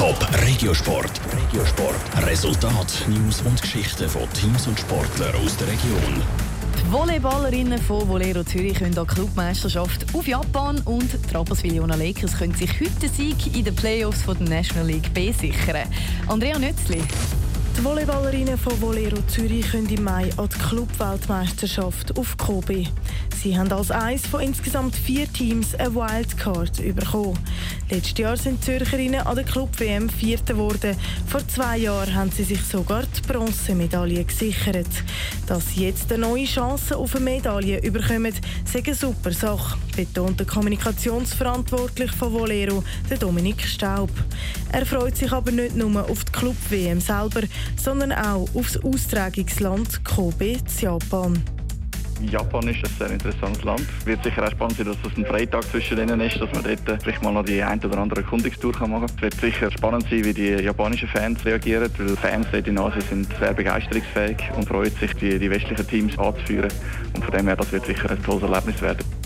Top Regiosport. Regiosport. Resultat, News und Geschichten von Teams und Sportlern aus der Region. Die Volleyballerinnen von Volero Zürich können an Clubmeisterschaft auf Japan und die Rapperswil-Jona Lakers können sich heute Sieg in den Playoffs der National League B sichern. Andrea Nützli. Die Volleyballerinnen von Volero Zürich können im Mai an die Clubweltmeisterschaft auf Kobe. Sie haben als eines von insgesamt vier Teams eine Wildcard bekommen. Letztes Jahr sind die Zürcherinnen an der Club-WM Vierte geworden. Vor zwei Jahren haben sie sich sogar die Bronzemedaille gesichert. Dass sie jetzt eine neue Chance auf eine Medaille bekommen, ist eine super Sache, betont der Kommunikationsverantwortliche von Volero, Dominik Staub. Er freut sich aber nicht nur auf die Club-WM selber, sondern auch auf das Austragungsland Kobe in Japan. Japan ist ein sehr interessantes Land. Es wird sicher auch spannend sein, dass es ein Freitag zwischen ihnen ist, dass man dort vielleicht mal noch die ein oder andere Erkundungstour machen kann. Es wird sicher spannend sein, wie die japanischen Fans reagieren, weil Fans dort in Asien sind sehr begeisterungsfähig und freuen sich, die, die westlichen Teams anzuführen. Und von dem her, das wird sicher ein tolles Erlebnis werden.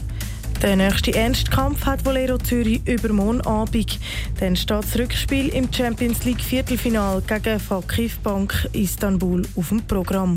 Der nächste Ernstkampf hat Volero Zürich übermorgen Abend. Dann steht das Rückspiel im Champions League Viertelfinal gegen Fakif Bank Istanbul auf dem Programm.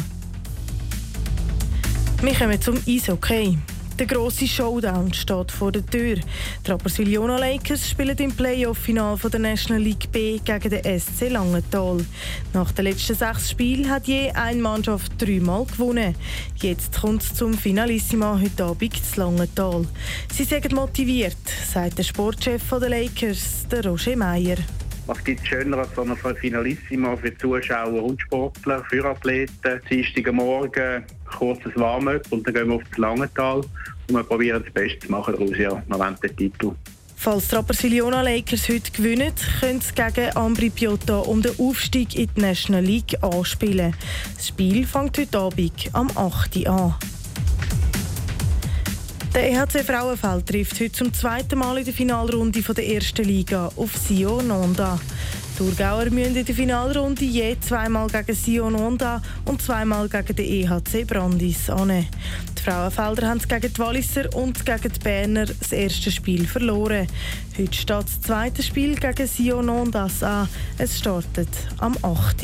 Wir kommen zum Eishockey. Der grosse Showdown steht vor der Tür. Die Rapperswil-Jona Lakers spielen im Playoff-Final der National League B gegen den SC Langenthal. Nach den letzten sechs Spielen hat je eine Mannschaft dreimal gewonnen. Jetzt kommt es zum Finalissima heute Abend zu Langenthal. Sie sind motiviert, sagt der Sportchef der Lakers, der Roger Meyer. Was gibt es schöner als so eine Finalissima für Zuschauer und Sportler, für Athleten? Dienstag Morgen, kurzes Warm-up und dann gehen wir auf das Langental und wir probieren das Beste zu machen daraus. Ja, wir wollen den Titel. Falls die Rapperswil-Jona Lakers heute gewinnen, können sie gegen Ambri Piotta um den Aufstieg in die National League anspielen. Das Spiel fängt heute Abend am 8. Uhr an. Der EHC Frauenfeld trifft heute zum zweiten Mal in der Finalrunde der ersten Liga auf Sion Nonda. Die Thurgauer müssen in der Finalrunde je zweimal gegen Sion Nonda und zweimal gegen den EHC Brandis an. Die Frauenfelder haben gegen die Walliser und gegen die Berner das erste Spiel verloren. Heute steht das zweite Spiel gegen Sion Nondas an. Es startet am 8.